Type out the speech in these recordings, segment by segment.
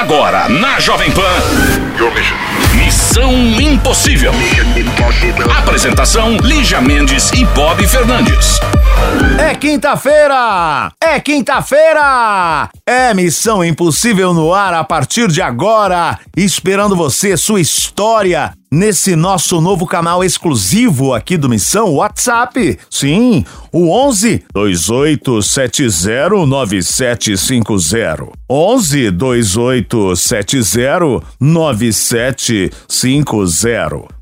Agora, na Jovem Pan. Missão Impossível. Apresentação: Lígia Mendes e Bob Fernandes. É quinta-feira! É quinta-feira! É Missão Impossível no ar a partir de agora, esperando você, sua história, nesse nosso novo canal exclusivo aqui do Missão WhatsApp. Sim, o 11 2870 9750. 11 2870 9750.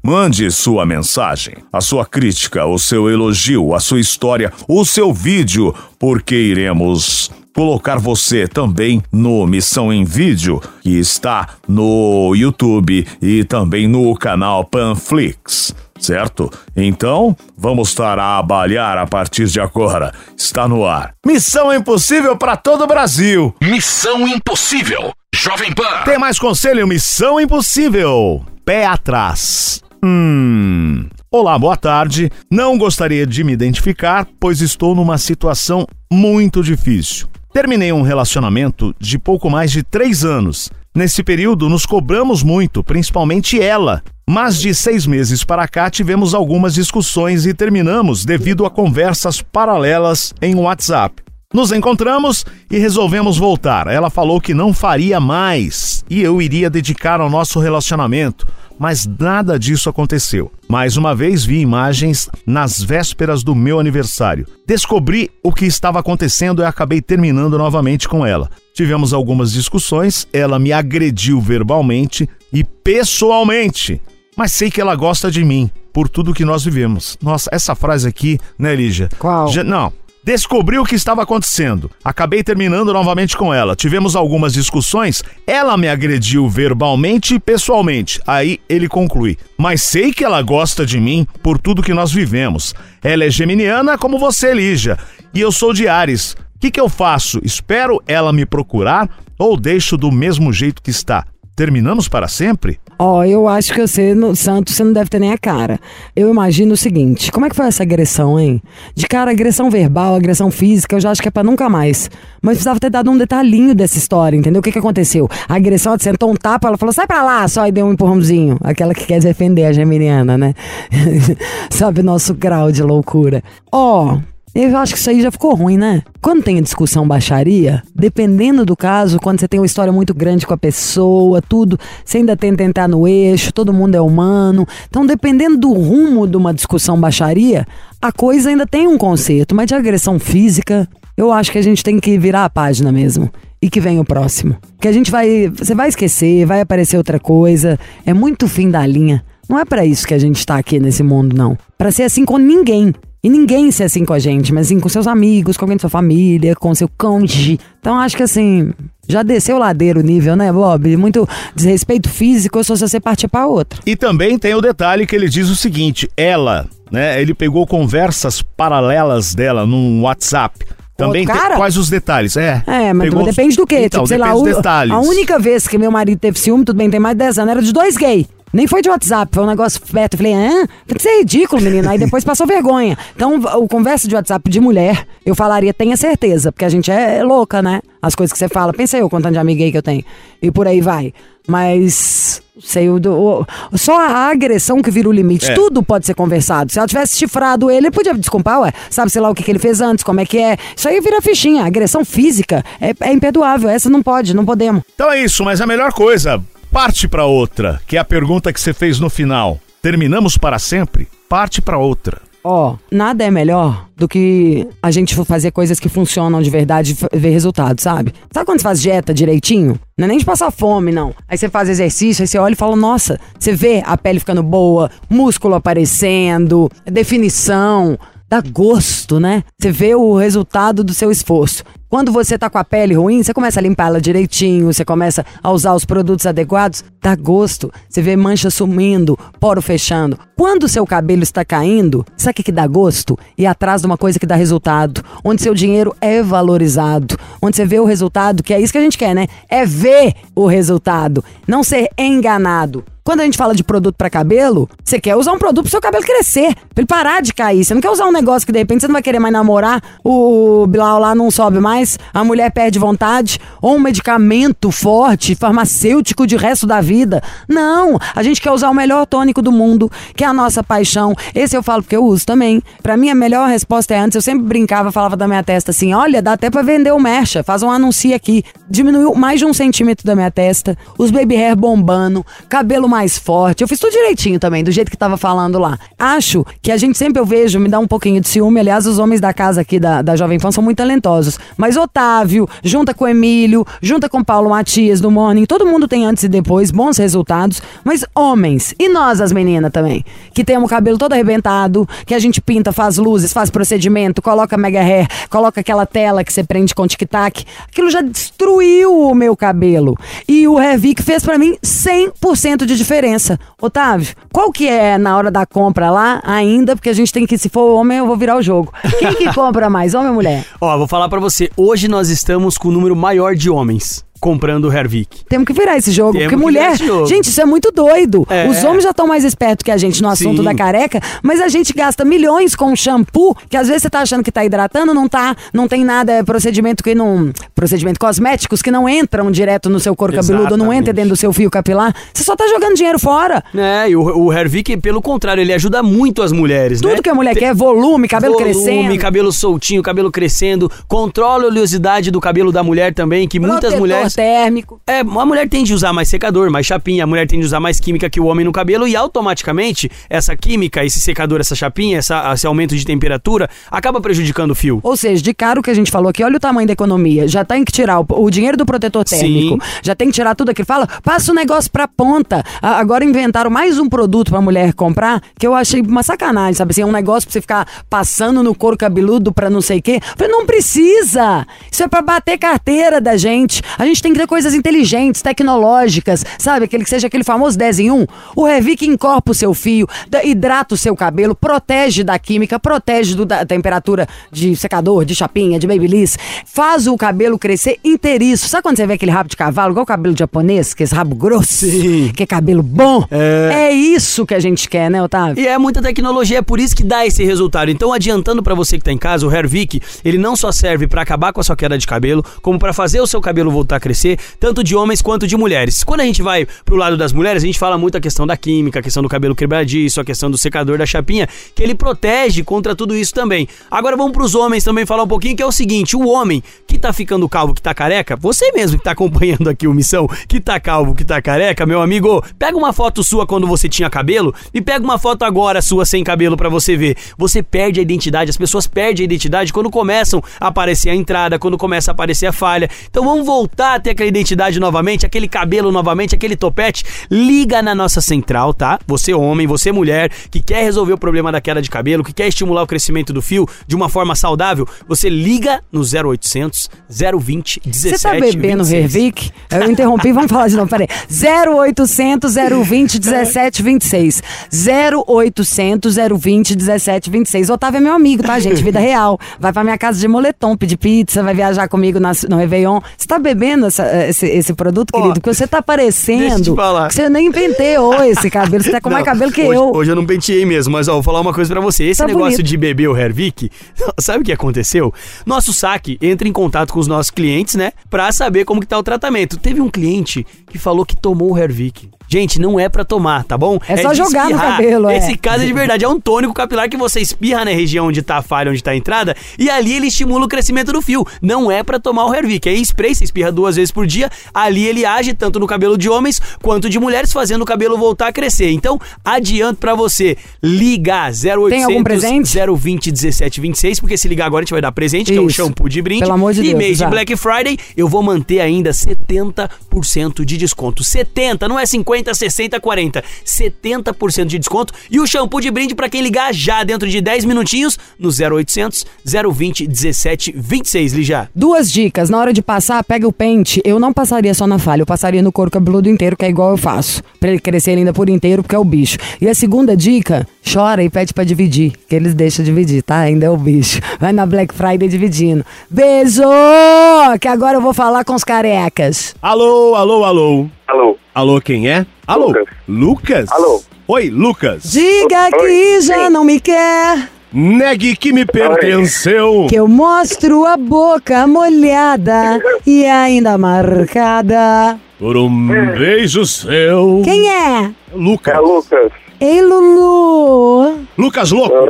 Mande sua mensagem, a sua crítica, o seu elogio, a sua história, o seu vídeo, porque iremos colocar você também no Missão em Vídeo, que está no YouTube e também no canal Panflix. Certo? Então, vamos trabalhar a partir de agora. Está no ar. Missão Impossível para todo o Brasil. Missão Impossível. Jovem Pan. Tem mais conselho? Missão Impossível. Pé atrás. Hum. Olá, boa tarde. Não gostaria de me identificar, pois estou numa situação muito difícil. Terminei um relacionamento de pouco mais de três anos. Nesse período, nos cobramos muito, principalmente ela. Mas de seis meses para cá tivemos algumas discussões e terminamos devido a conversas paralelas em WhatsApp. Nos encontramos e resolvemos voltar. Ela falou que não faria mais e eu iria dedicar ao nosso relacionamento, mas nada disso aconteceu. Mais uma vez vi imagens nas vésperas do meu aniversário. Descobri o que estava acontecendo e acabei terminando novamente com ela. Tivemos algumas discussões, ela me agrediu verbalmente e pessoalmente. Mas sei que ela gosta de mim por tudo que nós vivemos. Nossa, essa frase aqui, né, Lígia? Qual? Já, não, Descobri o que estava acontecendo. Acabei terminando novamente com ela. Tivemos algumas discussões. Ela me agrediu verbalmente e pessoalmente. Aí ele conclui. Mas sei que ela gosta de mim por tudo que nós vivemos. Ela é geminiana como você, Lígia. E eu sou de Ares. O que, que eu faço? Espero ela me procurar ou deixo do mesmo jeito que está? Terminamos para sempre? Ó, eu acho que você, no Santos, você não deve ter nem a cara. Eu imagino o seguinte: como é que foi essa agressão, hein? De cara, agressão verbal, agressão física, eu já acho que é pra nunca mais. Mas precisava ter dado um detalhinho dessa história, entendeu? O que que aconteceu? A agressão, ela sentou um tapa, ela falou, sai pra lá, só e deu um empurrãozinho. Aquela que quer defender a geminiana, né? Sabe, nosso grau de loucura. Ó. Eu acho que isso aí já ficou ruim, né? Quando tem a discussão baixaria, dependendo do caso, quando você tem uma história muito grande com a pessoa, tudo, você ainda tenta entrar no eixo, todo mundo é humano. Então, dependendo do rumo de uma discussão baixaria, a coisa ainda tem um conceito, mas de agressão física, eu acho que a gente tem que virar a página mesmo. E que vem o próximo. Que a gente vai. Você vai esquecer, vai aparecer outra coisa. É muito fim da linha. Não é para isso que a gente tá aqui nesse mundo, não. Para ser assim com ninguém. E ninguém ser assim com a gente, mas assim com seus amigos, com alguém da sua família, com seu cônjuge. Então acho que assim, já desceu ladeiro o nível, né, Bob? Muito desrespeito físico, só se você partir pra outra. E também tem o detalhe que ele diz o seguinte: ela, né, ele pegou conversas paralelas dela num WhatsApp. Também tem, quais os detalhes? É. É, mas pegou- depende do quê? Então, tipo, sei lá, depende o- dos detalhes. a única vez que meu marido teve ciúme, tudo bem, tem mais de 10 anos, era de dois gays. Nem foi de WhatsApp, foi um negócio perto. Eu falei, hã? Tem que ser ridículo, menina. Aí depois passou vergonha. Então, o conversa de WhatsApp de mulher, eu falaria, tenha certeza, porque a gente é, louca, né? As coisas que você fala. Pensa eu, contando de amiga aí que eu tenho. E por aí vai. Mas, sei, o, do- o- só a agressão que vira o limite. É. Tudo pode ser conversado. Se ela tivesse chifrado ele, ele podia desculpar, ué. Sabe, sei lá, o que, que ele fez antes, como é que é. Isso aí vira fichinha. Agressão física é, é imperdoável. Essa não pode, não podemos. Então é isso, mas a melhor coisa, parte pra outra, que é a pergunta que você fez no final. Terminamos para sempre? Parte pra outra. Ó, nada é melhor do que a gente fazer coisas que funcionam de verdade e ver resultado, sabe? Sabe quando você faz dieta direitinho? Não é nem de passar fome, não. Aí você faz exercício, aí você olha e fala, nossa, você vê a pele ficando boa, músculo aparecendo, definição. Dá gosto, né? Você vê o resultado do seu esforço. Quando você tá com a pele ruim, você começa a limpar ela direitinho, você começa a usar os produtos adequados, dá gosto. Você vê mancha sumindo, poro fechando. Quando o seu cabelo está caindo, sabe o que, que dá gosto? Ir atrás de uma coisa que dá resultado, onde seu dinheiro é valorizado, onde você vê o resultado, que é isso que a gente quer, né? É ver o resultado, não ser enganado. Quando a gente fala de produto pra cabelo, você quer usar um produto pro seu cabelo crescer, pra ele parar de cair. Você não quer usar um negócio que de repente você não vai querer mais namorar, o Bilal lá não sobe mais, a mulher perde vontade, ou um medicamento forte, farmacêutico de resto da vida. Não, a gente quer usar o melhor tônico do mundo, que é a nossa paixão. Esse eu falo porque eu uso também. Pra mim a melhor resposta é antes, eu sempre brincava, falava da minha testa assim, olha, dá até pra vender o Mercha, faz um anúncio aqui. Diminuiu mais de um centímetro da minha testa, os baby hair bombando, cabelo mais forte. Eu fiz tudo direitinho também, do jeito que tava falando lá. Acho que a gente sempre eu vejo, me dá um pouquinho de ciúme. Aliás, os homens da casa aqui da, da Jovem Pan são muito talentosos. Mas Otávio, junta com Emílio, junta com Paulo Matias do Morning, todo mundo tem antes e depois, bons resultados. Mas homens, e nós as meninas também, que temos o cabelo todo arrebentado, que a gente pinta, faz luzes, faz procedimento, coloca mega hair, coloca aquela tela que você prende com tic-tac. Aquilo já destruiu o meu cabelo. E o Revic fez para mim 100% de diferença. Otávio, qual que é na hora da compra lá ainda? Porque a gente tem que, se for homem, eu vou virar o jogo. Quem que compra mais, homem ou mulher? Ó, vou falar pra você. Hoje nós estamos com o número maior de homens comprando o Hervik. Temos que virar esse jogo. Temos porque que mulher. Gente, isso é muito doido. É. Os homens já estão mais espertos que a gente no assunto Sim. da careca, mas a gente gasta milhões com shampoo, que às vezes você tá achando que tá hidratando, não tá, não tem nada, é procedimento que não. Procedimento cosméticos que não entram direto no seu couro cabeludo, não entra dentro do seu fio capilar. Você só tá jogando dinheiro fora. É, e o, o Hervik, pelo contrário, ele ajuda muito as mulheres, né? Tudo que a mulher quer é volume, cabelo Volume, crescendo. cabelo soltinho, cabelo crescendo, controla a oleosidade do cabelo da mulher também, que muitas protetor mulheres térmico. É, a mulher tende a usar mais secador, mais chapinha, a mulher tende a usar mais química que o homem no cabelo e automaticamente essa química, esse secador, essa chapinha, essa- esse aumento de temperatura acaba prejudicando o fio. Ou seja, de caro que a gente falou aqui, olha o tamanho da economia. Já tem que tirar o, o dinheiro do protetor térmico. Já tem que tirar tudo aquilo. Fala, passa o negócio pra ponta. A- agora inventaram mais um produto pra mulher comprar que eu achei uma sacanagem, sabe assim? É um negócio pra você ficar passando no couro cabeludo pra não sei o quê. Eu Falei, não precisa. Isso é pra bater carteira da gente. A gente tem que ter coisas inteligentes, tecnológicas, sabe? Aquele que seja aquele famoso 10 em 1. O Revic encorpa o seu fio, hidrata o seu cabelo, protege da química, protege do- da temperatura de secador, de chapinha, de babyliss, faz o cabelo crescer inteiriço. Sabe quando você vê aquele rabo de cavalo, igual o cabelo japonês, que é esse rabo grosso, Sim. que é cabelo bom? É. É isso que a gente quer, né, Otávio? E é muita tecnologia, é por isso que dá esse resultado. Então, adiantando pra você que tá em casa, o Hervik, ele não só serve pra acabar com a sua queda de cabelo, como pra fazer o seu cabelo voltar a crescer, tanto de homens quanto de mulheres. Quando a gente vai pro lado das mulheres, a gente fala muito a questão da química, a questão do cabelo quebradiço, a questão do secador da chapinha, que ele protege contra tudo isso também. Agora vamos pros homens também falar um pouquinho, que é o seguinte, o homem que tá ficando calvo, que tá careca, você mesmo que tá acompanhando aqui o Missão, que tá calvo, que tá careca, meu amigo, pega uma foto sua quando você tinha cabelo e pega uma foto agora sua sem cabelo pra você ver. Você perde a identidade, as pessoas perdem a identidade quando começam a aparecer a entrada, quando começa a aparecer a falha. Então vamos voltar a ter aquela identidade novamente, aquele cabelo novamente, aquele topete. Liga na nossa central, tá? Você homem, você mulher, que quer resolver o problema da queda de cabelo, que quer estimular o crescimento do fio de uma forma saudável, você liga no 0800 020 17 Você tá bebendo 26. Hervic? Eu interrompi, vamos falar de novo, peraí. 0800 020 1726. 0800 020 1726. Otávio é meu amigo, tá, gente? Vida real. Vai pra minha casa de moletom, pedir pizza, vai viajar comigo na- no Réveillon. Você tá bebendo essa- esse, esse produto, querido? Porque você tá deixa eu parecendo te falar. que você nem penteou esse cabelo. Você tá com mais Não, cabelo que hoje, eu. Hoje eu não penteei mesmo, mas ó, vou falar uma coisa pra você. Esse Tá negócio bonito. de beber o Hervik, sabe o que aconteceu? Nosso saque entra em contato com os nossos clientes, né? Pra saber como que tá o tratamento. Teve um cliente que falou que tomou o Hervik. Gente, não é pra tomar, tá bom? É só de jogar no espirrar. cabelo, é. Esse caso é de verdade. É um tônico capilar que você espirra na região onde tá a falha, onde tá a entrada, e ali ele estimula o crescimento do fio. Não é pra tomar o Hervik. É spray, você espirra duas vezes por dia. Ali ele age tanto no cabelo de homens quanto de mulheres, fazendo o cabelo voltar a crescer. Então, adianto pra você ligar 0800 Tem algum presente? 020 1726, porque se ligar agora a gente vai dar presente, que é o Isso. shampoo de brinde. Pelo amor de e Deus, mês já. de Black Friday, eu vou manter ainda 70% de desconto. 70, não é 50, 60, 40. 70% de desconto. E o shampoo de brinde pra quem ligar já dentro de 10 minutinhos no 0800 020 1726, Lígia. Duas dicas. Na hora de passar, pega o pente. Eu não passaria só na falha, eu passaria no couro cabeludo inteiro, que é igual eu faço. Pra ele crescer ainda por inteiro, porque é o bicho. E a segunda dica, chora e pede pra dividir. Que eles deixam dividir, tá? Ainda é o bicho. Vai na Black Friday dividindo. Beijo! Que agora eu vou falar com os carecas. Alô, alô, alô. Alô, Alô, quem é? Alô? Lucas. Lucas? Alô. Oi, Lucas. Diga Oi, que já sim. não me quer, Negue que me pertenceu. que eu mostro a boca molhada e ainda marcada. Por um beijo seu. Quem é? Lucas. É Lucas. Ei, Lulu. Lucas Louco.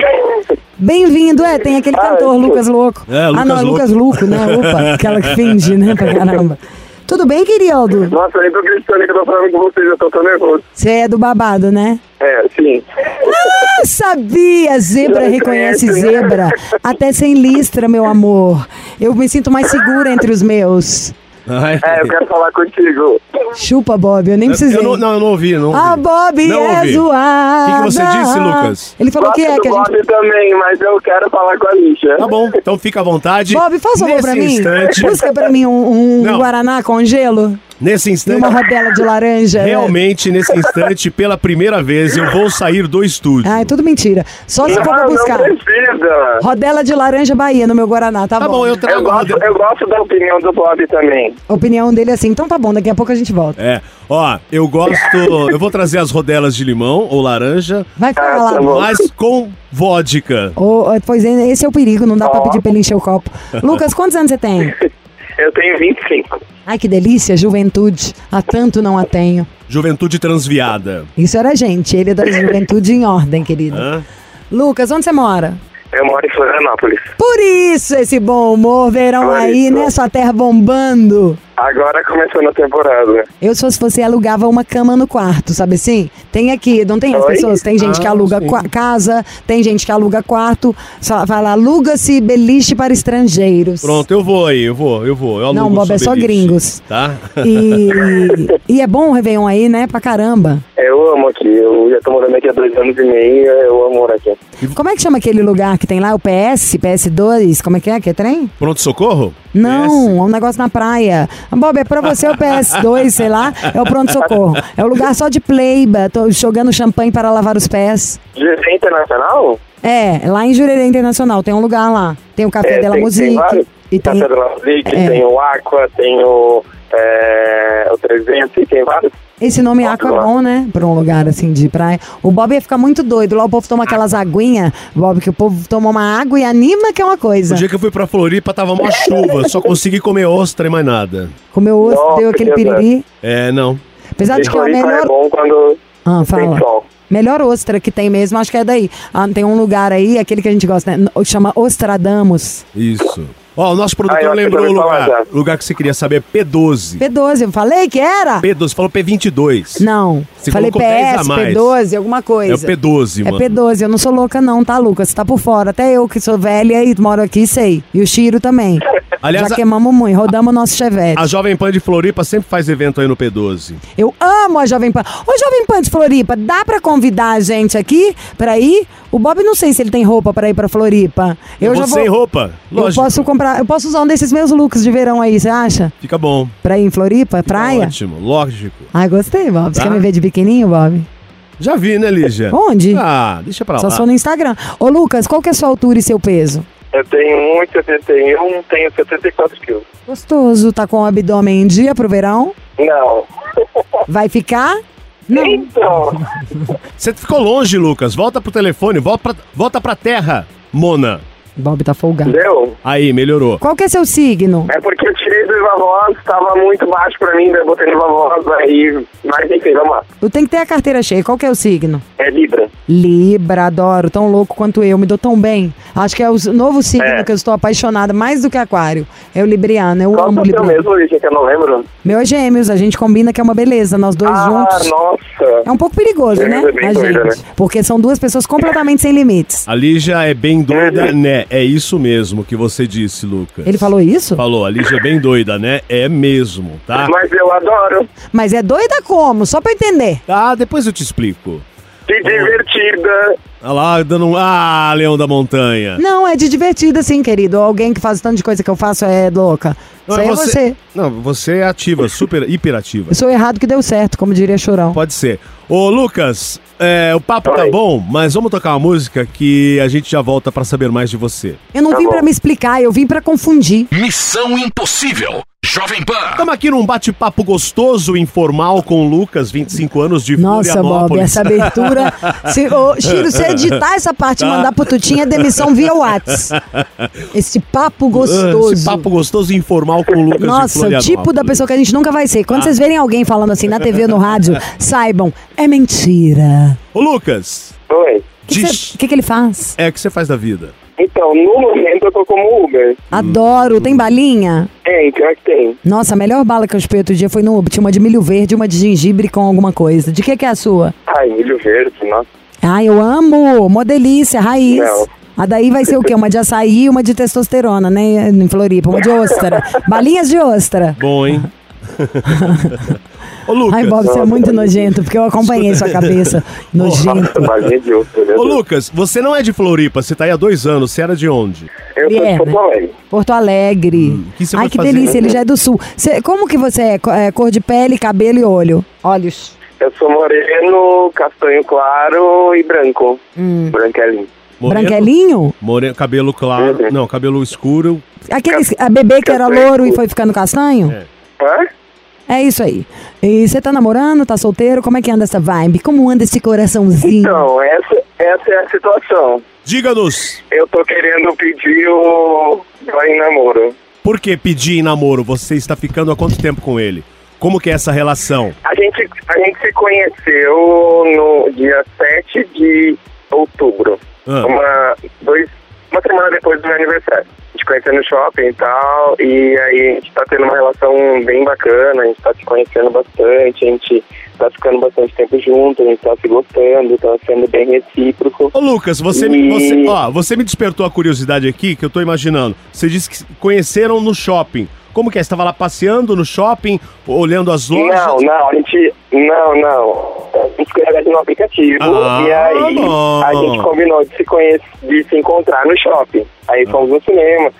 Bem-vindo, é, tem aquele Ah, cantor eu- Lucas Louco. É, ah, Lucas não, é Louco. Lucas Louco, né? Opa, aquela que finge, né, pra caramba. Tudo bem, querido? Nossa, eu nem tô acreditando que eu tô falando com vocês, eu tô tão nervoso. Você é do babado, né? É, sim. Ah, sabia! Zebra Já reconhece conhece, né? zebra. Até sem listra, meu amor. Eu me sinto mais segura entre os meus. Ai. É, eu quero falar contigo. Chupa, Bob, eu nem precisei. Eu não, não, eu não ouvi, não ouvi. Ah, Bob Não é ouvi. zoada. O que que você disse, Lucas? Ele falou que Gosto é do que a gente... Bob também, mas eu quero falar com a Lixa. Tá bom, então fica à vontade. Bob, faz um favor pra mim. Instante, Busca pra mim um, um. Guaraná com gelo nesse e instante, uma rodela de laranja. realmente, nesse instante, pela primeira vez, eu vou sair do estúdio. Ah, é tudo mentira. Só se for pra Não, não buscar. precisa. Rodela de laranja Bahia no meu Guaraná, tá, Tá bom, eu Eu trago. gosto, eu gosto da opinião do Bob também. A opinião dele é assim, então tá bom, daqui a pouco a gente volta. É, ó, eu gosto. Eu vou trazer as rodelas de limão ou laranja, Vai ficar Ah, lá. tá bom. mas com vodka. Ô, pois é, esse é o perigo, não dá pra Ó. pedir pra ele encher o copo. Lucas, quantos anos você tem? Eu tenho 25. Ai, que delícia, juventude. Há tanto não a tenho. Juventude transviada. Isso era a gente, ele é da juventude em ordem, querido. Hã? Lucas, onde você mora? Eu moro em Florianópolis. Por isso esse bom humor, verão Por aí, isso. né? Sua terra bombando. Agora começando a temporada. Eu, se fosse você, alugava uma cama no quarto, sabe assim? Tem aqui, não tem as Oi? pessoas? Tem gente que Ah, aluga sim. qua- casa, tem gente que aluga quarto. Só fala, aluga-se beliche para estrangeiros. Pronto, eu vou aí, eu vou, eu vou. Eu alugo Não, Bob, é só beliche, gringos. Tá? E, e é bom o Réveillon aí, né? Pra caramba. Eu amo aqui. Eu já tô morando aqui há dois anos e meio. Eu amo morar aqui. Como é que chama aquele lugar que tem lá? O PS, PS2? Como é que é? Que é trem? Pronto, socorro? Não, é um negócio na praia. Bob, é pra você o PS2, sei lá, é o pronto-socorro. É o lugar só de pleiba, tô jogando champanhe para lavar os pés. GC Internacional? É, lá em Jurerê Internacional, tem um lugar lá. Tem o Café É, Della tem Musique. E tem, Café da Musique, É. tem o Aqua, tem o, é, o 300, e tem vários. Esse nome Aqua é bom, né? Pra um lugar assim de praia. O Bob ia ficar muito doido. Lá o povo toma aquelas aguinhas, Bob, que o povo toma uma água e anima que é uma coisa. O dia que eu fui pra Floripa tava uma chuva, só consegui comer ostra e mais nada. Comeu osso, Nossa, deu aquele piriri. É, não. Apesar de que é o Floripa melhor... é bom quando Ah, tem fala. sol. Melhor ostra que tem mesmo, acho que é daí. Ah, tem um lugar aí, aquele que a gente gosta, né? Chama Ostradamus. Isso. Ó, o nosso produtor Ah, lembrou o lugar. O lugar que você queria saber, P12. P12, eu falei que era? P12, falou P22. Não, Você falei colocou 10 a PS, mais. P12, alguma coisa. É o P12, É mano. P12, eu não sou louca não, tá, Lucas? Você tá por fora. Até eu que sou velha e moro aqui, sei. E o Chiro também. Aliás, Já queimamos muito, rodamos o nosso chevette. A Jovem Pan de Floripa sempre faz evento aí no P12. Eu amo a Jovem Pan. Ô, Jovem Pan de Floripa, dá pra convidar a gente aqui pra ir? O Bob não sei se ele tem roupa pra ir pra Floripa. Eu, já vou sem roupa. Eu Lógico. posso comprar, eu posso usar um desses meus looks de verão aí, você acha? Fica bom. Pra ir em Floripa, praia? Ótimo, lógico. Ai, gostei, Bob. Você Tá. quer me ver de biquininho, Bob? Já vi, né, Lígia? Onde? Ah, deixa pra Só lá. sou no Instagram. Ô, Lucas, qual que é a sua altura e seu peso? Eu tenho 1,71, tenho 74 quilos. Gostoso. Tá com o abdômen em dia pro verão? Não. Vai ficar? Não. Então, Você ficou longe, Lucas. Volta pro telefone, volta pra, volta pra terra, Mona. Bob tá folgado. deu? Aí, melhorou. Qual que é seu signo? É porque eu tirei do Viva Voz, tava muito baixo pra mim, daí eu botei no Viva Voz, aí... Mas enfim, vamos lá. Eu tenho que ter a carteira cheia. Qual que é o signo? É Libra. Libra, adoro. Tão louco quanto eu. Me dou tão bem. Acho que é o novo signo É. que eu estou apaixonada, mais do que aquário. É o Libriano. Eu Qual amo é o Libriano. mesmo, Lígia, que eu não lembro? Meu é gêmeos. A gente combina que é uma beleza. Nós dois ah, juntos. nossa. É um pouco perigoso, né? É A doida, gente. Porque são duas pessoas completamente sem limites. A Lígia é bem doida, Uhum. né? É isso mesmo que você disse, Lucas. Ele falou isso? Falou, a Lígia é bem doida, né? É mesmo, tá? Mas eu adoro. Mas é doida como? Só pra eu entender. Ah, depois eu te explico. Se divertida. Olha lá, dando um... Ah, Leão da Montanha. Não, é de divertida, sim, querido. Alguém que faz tanto de coisa que eu faço é louca. Isso aí é você. Não, você é ativa, super hiperativa. Eu sou errado que deu certo, como diria Chorão. Pode ser. Ô, Lucas, é, o papo tá Oi. bom, mas vamos tocar uma música que a gente já volta pra saber mais de você. Eu não Tá vim pra me explicar, eu vim pra confundir. Missão Impossível. Jovem Pan. Estamos aqui num bate-papo gostoso, informal, com o Lucas, 25 anos de Nossa, Bob, essa abertura. Se, ô, Chiro, se editar essa parte e Tá. mandar pro Tutinha, é demissão via Whats. Esse papo gostoso. Esse papo gostoso e informal com o Lucas de Nossa, o tipo da pessoa que a gente nunca vai ser. Quando vocês verem alguém falando assim na TV ou no rádio, saibam, é mentira. Ô, Lucas, Oi. O que, Diz- que, que, ele faz? é o que você faz da vida? Então, no momento eu tô como Uber. Adoro. Tem balinha? Tem, pior que tem. Nossa, a melhor bala que eu chupei outro dia foi no Uber. Tinha uma de milho verde e uma de gengibre com alguma coisa. De que que é a sua? Ai, milho verde, nossa. Ah, eu amo. Uma delícia, raiz. Não. A daí vai ser o quê? Uma de açaí e uma de testosterona, né? Em Floripa. Uma de ostra. Balinhas de ostra. Bom, hein? Ô, Lucas. Ai, Bob, você é muito nojento, porque eu acompanhei sua cabeça. Nojento. Meu Ô. Lucas, você não é de Floripa, você tá aí há dois anos, você era de onde? Eu sou de Guilherme. Porto Alegre. Porto Alegre. Hum, que você Ai, que fazer? delícia, ele já é do sul. Cê- como que você é? É? Cor de pele, cabelo e olho? Olhos. Eu sou moreno, castanho claro e branco. Hum. Branquelinho. Moreno? Branquelinho? Moreno, cabelo claro. Uhum. Não, cabelo escuro. Aquele a bebê que era louro e foi ficando castanho? É. Hã? É isso aí. E você tá namorando, tá solteiro? Como é que anda essa vibe? Como anda esse coraçãozinho? Então, essa, essa é a situação. Diga-nos, Eu tô querendo pedir o vai em namoro. por que pedir em namoro? Você está ficando há quanto tempo com ele? Como que é essa relação? A gente, a gente se conheceu no dia 7 de outubro. Ah. Uma, dois, uma semana depois do meu aniversário. A gente conheceu no shopping e tal, e aí a gente tá tendo uma relação bem bacana, a gente tá se conhecendo bastante, a gente tá ficando bastante tempo junto, a gente tá se gostando, tá sendo bem recíproco. Ô Lucas, você, me, você, ó, você me despertou a curiosidade aqui, que eu tô imaginando. Você disse que conheceram no shopping. Como que é? Você estava lá passeando no shopping, olhando as lojas? Não, não, a gente. Não, não. A gente conhece no aplicativo Ah, e aí bom. a gente combinou de se conhecer, de se encontrar no shopping. Aí Ah. fomos no cinema,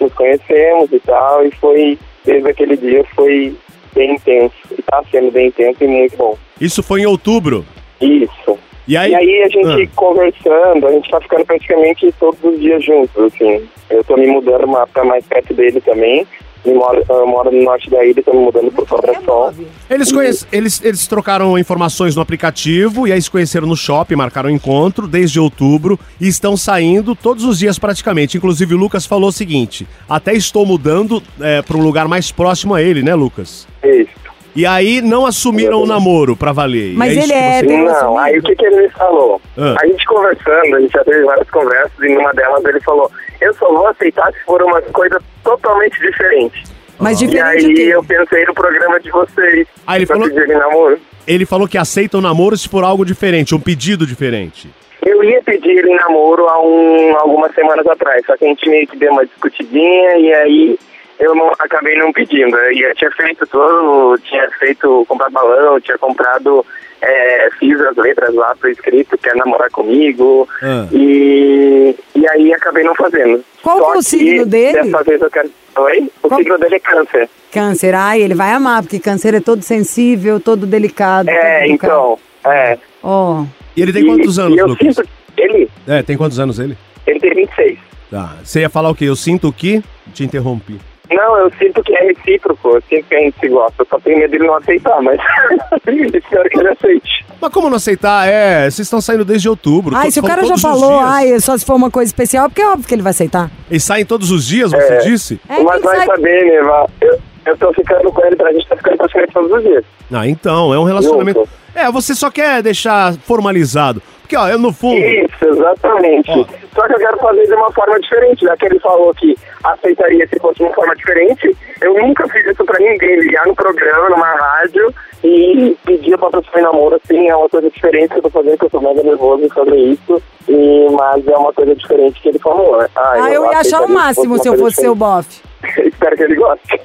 nos conhecemos e tal, e foi, desde aquele dia foi bem intenso. E tá sendo bem intenso e muito bom. Isso foi em outubro. Isso. E aí, E aí a gente Ah. conversando, a gente tá ficando praticamente todos os dias juntos, assim. Eu tô me mudando pra mais perto dele também. Eu moro, eu moro no norte da ilha, tô me mudando pro Sobra Sol. eles, conhece, eles, eles trocaram informações no aplicativo e aí se conheceram no shopping, marcaram um encontro desde outubro e estão saindo todos os dias praticamente. Inclusive o Lucas falou o seguinte: até estou mudando é, para um lugar mais próximo a ele, né, Lucas? Isso. E aí não assumiram o namoro pra valer. E Mas é ele é você- Não, aí o que, que ele me falou? Ah. A gente conversando, a gente já teve várias conversas, e numa delas ele falou: Eu só vou aceitar se for uma coisa totalmente diferente. Mas E diferente aí de quê? eu pensei no programa de vocês. Ah, ele falou- namoro. Ele falou que aceita o namoro se for algo diferente, um pedido diferente. Eu ia pedir ele namoro há um, algumas semanas atrás, só que a gente meio que deu uma discutidinha e aí eu não, acabei não pedindo. E eu tinha feito todo, tinha feito comprar balão, tinha comprado, é, fiz as letras lá pro escrito, quer namorar comigo. Ah. E, e aí acabei não fazendo. Qual Só que é o signo dele? Dessa vez eu quero. Oi? O Qual- signo dele é câncer. Câncer, ai, ele vai amar, porque câncer é todo sensível, todo delicado. É, todo então. É. Ó, E ele tem quantos E- anos, e eu Lucas? sinto. Ele, É, tem quantos anos ele? ele tem 26. Tá. Você ia falar o quê? Eu sinto que. Te interrompi. Não, eu sinto que é recíproco, eu sinto que a gente se gosta, eu só tenho medo dele não aceitar, mas espero que ele aceite. Mas como não aceitar? É, vocês estão saindo desde outubro. ai, se o cara já falou, ai, só se for uma coisa especial, porque é óbvio que ele vai aceitar. Eles saem todos os dias, você É. disse? É, mas quem vai sai- saber, Neva, eu, eu tô ficando com ele, pra gente tá ficando praticamente todos os dias. Ah, então, é um relacionamento. Junto. É, você só quer deixar formalizado. Porque, ó, eu no fundo. Isso, exatamente. Ó. Só que eu quero fazer de uma forma diferente, já que ele falou que aceitaria se fosse de uma forma diferente. Eu nunca fiz isso pra ninguém, ligar no programa, numa rádio e pedir pra pessoa em namoro, assim, é uma coisa diferente que eu tô fazendo, que eu tô mega nervoso sobre isso. E, mas é uma coisa diferente que ele falou. né? Ah, eu ia achar o máximo se eu fosse seu diferente. bofe. Espero que ele goste.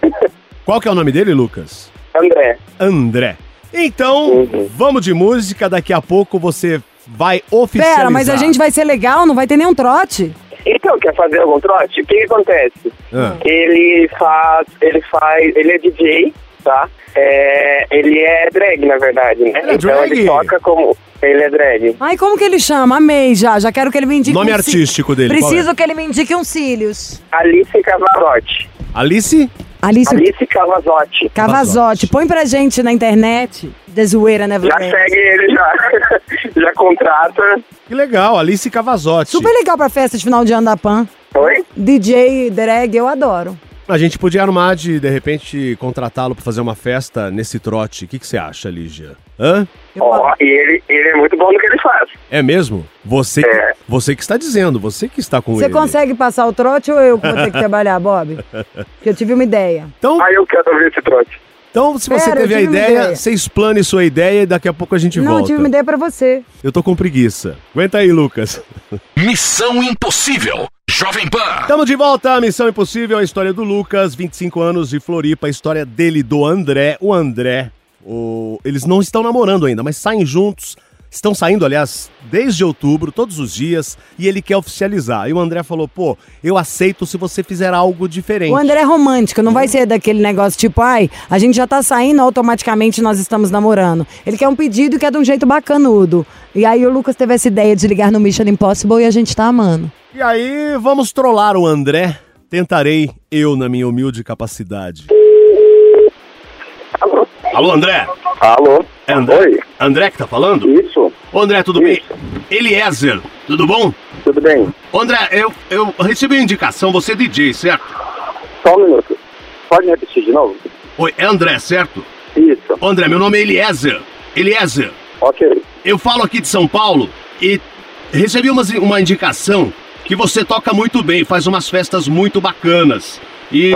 Qual que é o nome dele, Lucas? André, André. Então, Uhum. vamos de música. Daqui a pouco você vai oficializar. Pera, mas a gente vai ser legal, não vai ter nenhum trote. Então, quer fazer algum trote? O que, que acontece? Ah. Ele faz. Ele faz. Ele é DJ, tá? É, ele é drag, na verdade, né? Ele é então drag? ele toca como. Ele é drag. Ai, como que ele chama? Amei já, já quero que ele me indique Nome um artístico dele, qual Preciso é? que ele me indique uns cílios. Alice Cavarotti. Alice? Alice Alice Cavazotti. Cavazotti. Põe pra gente na internet. The Zoeira Never Já segue ele, já. já contrata. Que legal, Alice Cavazotti. Super legal pra festa de final de ano da Pan. Oi? DJ drag, eu adoro. A gente podia armar de, de repente, contratá-lo pra fazer uma festa nesse trote. O que que você acha, Lígia? Hã? Ó, e ele, ele é muito bom no que ele faz. É mesmo? Você, É. você que está dizendo, você que está com Você ele. consegue passar o trote ou eu que vou ter que trabalhar, Bob? Porque eu tive uma ideia. Então, Aí eu quero ouvir esse trote. então se você Pera, teve a ideia, ideia. você explane sua ideia e daqui a pouco a gente Não, eu volta. tive uma ideia pra você. Eu tô com preguiça. Aguenta aí, Lucas. Missão Impossível. Jovem Pan. Estamos de volta à Missão Impossível, a história do Lucas, 25 anos de Floripa, a história dele do André. O André, o- eles não estão namorando ainda, mas saem juntos. Estão saindo, aliás, desde outubro, todos os dias, e ele quer oficializar. E o André falou: pô, eu aceito se você fizer algo diferente. O André é romântico, não vai ser daquele negócio tipo, ai, a gente já tá saindo, automaticamente nós estamos namorando. Ele quer um pedido que é de um jeito bacanudo. E aí o Lucas teve essa ideia de ligar no Mission Impossible e a gente tá amando. E aí, vamos trollar o André? Tentarei, eu, na minha humilde capacidade. Alô? André? Alô? É André? Oi? André que tá falando? Isso. Ô, André, tudo bem? Eliezer, tudo bom? Tudo bem? Ô, André, eu, eu recebi uma indicação, você é DJ, certo? Só um minuto. Pode repetir de novo? Oi, é André, certo? Isso. Ô, André, meu nome é Eliezer. Eliezer, Ok. eu falo aqui de São Paulo e recebi uma, uma indicação que você toca muito bem, faz umas festas muito bacanas. E.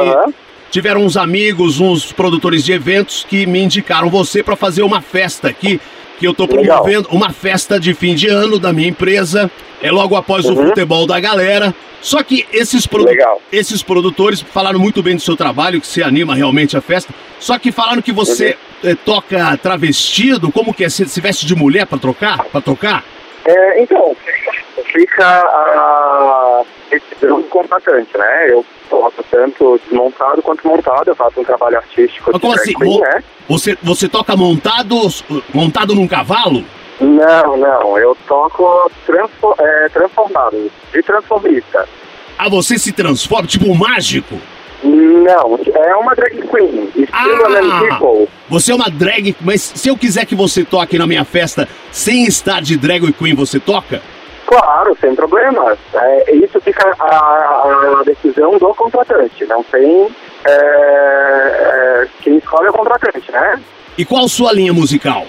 tiveram uns amigos, uns produtores de eventos que me indicaram você para fazer uma festa aqui, que eu tô Legal. promovendo, uma festa de fim de ano da minha empresa. É logo após o futebol da galera. Só que esses, produ- Legal. esses produtores falaram muito bem do seu trabalho, que você anima realmente a festa. Só que falaram que você eh, toca travestido, como que é? Você se veste de mulher para trocar? Para tocar? É, então, fica a decisão do contratante, né? Eu toco tanto desmontado quanto montado, eu faço um trabalho artístico Mas como assim? queen, né? Você, você toca montado, montado num cavalo? Não, não, eu toco transfo é, transformado, de transformista. Ah, você se transforma, tipo um mágico? Não, é uma drag queen, estilo Ah! People. Você é uma drag, mas se eu quiser que você toque na minha festa sem estar de drag queen, você toca? Claro, sem problema. É, isso fica a, a decisão do contratante, não tem... É, é, quem escolhe é o contratante, né? E qual sua linha musical?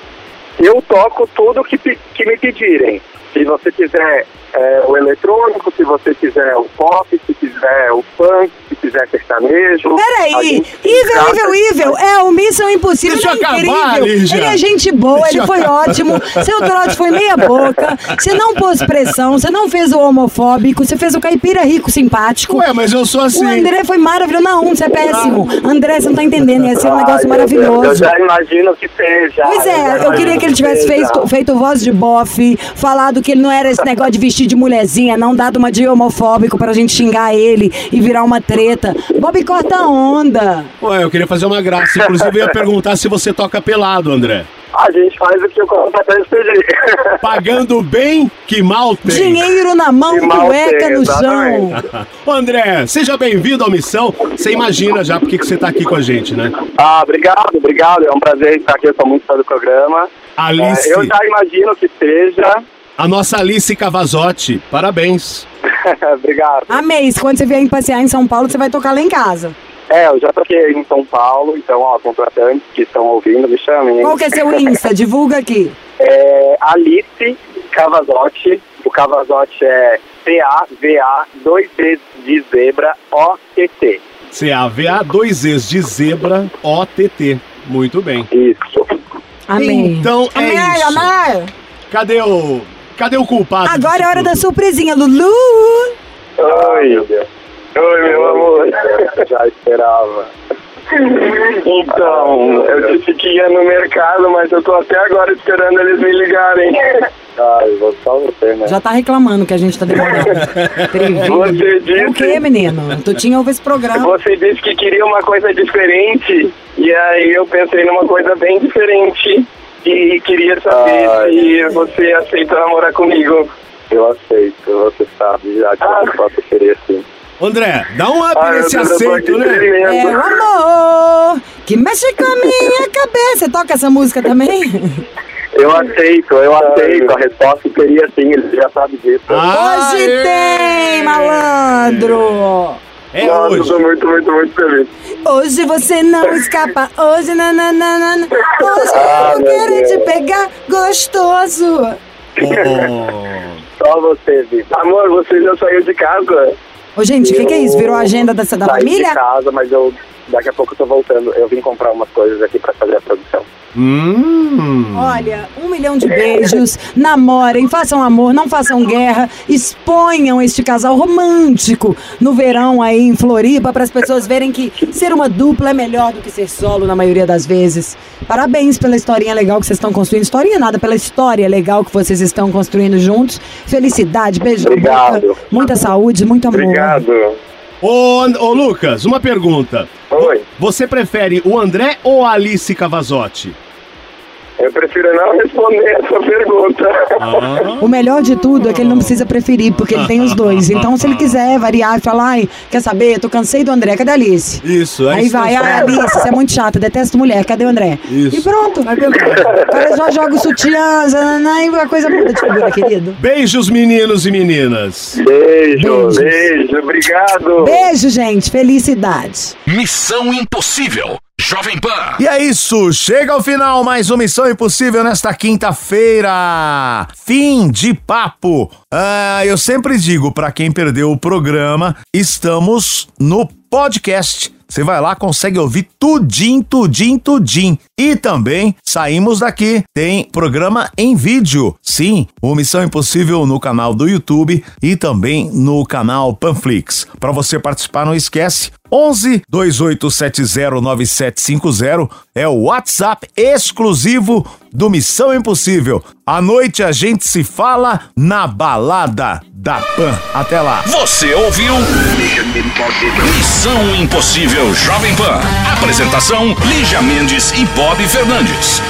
Eu toco tudo que, que me pedirem. Se você quiser é, o eletrônico, se você quiser o pop, se quiser o funk, se quiser sertanejo. Peraí, trata- Evil, Evil, é o Missão Impossível, Deixa ele é eu incrível. acabar. Ele é gente boa, Deixa ele eu foi ótimo. Seu trote foi meia boca, você não pôs pressão, você não fez o homofóbico, você fez o caipira rico simpático. Ué, mas eu sou assim. O André foi maravilhoso. Não, você é péssimo. André, você não tá entendendo. Ia ser um Ai, negócio meu Deus, Eu maravilhoso. já imagino que seja. Pois é, eu imagino queria que ele tivesse feito, feito voz de bofe, falado que ele não era esse negócio de vestir de mulherzinha, não dado uma de homofóbico pra gente xingar ele e virar uma treta. Bob corta a onda. Ué, eu queria fazer uma graça. Inclusive, eu ia perguntar se você toca pelado, André. A gente faz o que o contratante pedir. Pagando bem, que mal tem. Dinheiro na mão, Que cueca no chão. Ô, André, seja bem-vindo à missão. Você imagina já porque que você tá aqui com a gente, né? ah, obrigado, obrigado. É um prazer estar aqui. Eu sou muito fã do programa. Alice, É, eu já imagino que seja. A nossa Alice Cavazotti. Parabéns. obrigado. Amei. Quando você vier passear em São Paulo, você vai tocar lá em casa. É, eu já toquei em São Paulo, então, ó, contratantes que estão ouvindo, me chamem. hein? Qual que é seu Insta? Divulga aqui. É Alice Cavazotti. O Cavazotti é C-A-V-A, dois Ds de zebra, O-T-T. C-A-V-A, dois Es de zebra, O-T-T. Muito bem. Isso. Amei. Então é Amei, isso. amei. Cadê o... Cadê o culpado? Agora é hora da surpresinha, Lulu. Oi, meu Deus. Oi, meu amor. Já esperava. Então, eu disse que ia no mercado, mas eu tô até agora esperando eles me ligarem. Ai, vou só você, né? Já tá reclamando que a gente tá demorando. Você disse- O que, menino? Tu tinha ouvido esse programa. Você disse que queria uma coisa diferente, e aí eu pensei numa coisa bem diferente. E queria saber se você aceita namorar comigo. Eu aceito, você sabe, já que eu posso querer sim. André, dá um up Ai, nesse aceito, né? É o amor que mexe com a minha cabeça. Você toca essa música também? Eu aceito, eu aceito. A resposta seria sim, ele já sabe disso. Hoje Aê! tem, malandro! É Nossa, eu hoje. tô muito, muito, muito feliz. Hoje você não escapa. Hoje nananana. Hoje Ah, eu quero Deus. te pegar gostoso. Oh. Só você, Vitor. Amor, você já saiu de casa? Ô, gente, o que, que é isso? Virou a agenda da, da Saí família? de casa, mas eu daqui a pouco eu tô voltando. Eu vim comprar umas coisas aqui pra fazer a produção. Hum. Olha, um milhão de beijos, namorem, façam amor, não façam guerra, exponham este casal romântico no verão aí em Floripa para as pessoas verem que ser uma dupla é melhor do que ser solo na maioria das vezes. Parabéns pela historinha legal que vocês estão construindo. Historinha nada, pela história legal que vocês estão construindo juntos. Felicidade, beijo Obrigado. boca, muita saúde, muito amor. Obrigado. Ô, ô, Lucas, uma pergunta. Oi. Você prefere o André ou a Alice Cavazotti? Eu prefiro não responder essa pergunta. Ah. O melhor de tudo é que ele não precisa preferir, porque ele tem os dois. Então, se ele quiser variar e falar, ai, quer saber? Tô cansei do André, cadê a Alice? Isso, Aí vai, isso. ai, Alice, você é muito chata, detesto mulher, cadê o André? Isso. E pronto. Cara já joga o sutiã, e a coisa muda de figura, querido. Beijos, meninos e meninas. Beijo, Beijos. beijo, obrigado. Beijo, gente. Felicidade. Missão Impossível. Jovem Pan. E é isso, chega ao final mais uma Missão Impossível nesta quinta-feira. Fim de papo. Ah, eu sempre digo para quem perdeu o programa, estamos no podcast. Você vai lá, consegue ouvir tudim, tudim, tudim. E também saímos daqui, tem programa em vídeo. Sim, o Missão Impossível no canal do YouTube e também no canal Panflix. Para você participar, não esquece, 11 2870 9750 é o WhatsApp exclusivo do Missão Impossível. À noite a gente se fala na balada da Pan. Até lá. Você ouviu? Missão Impossível Jovem Pan. Apresentação: Lígia Mendes e Bob Fernandes.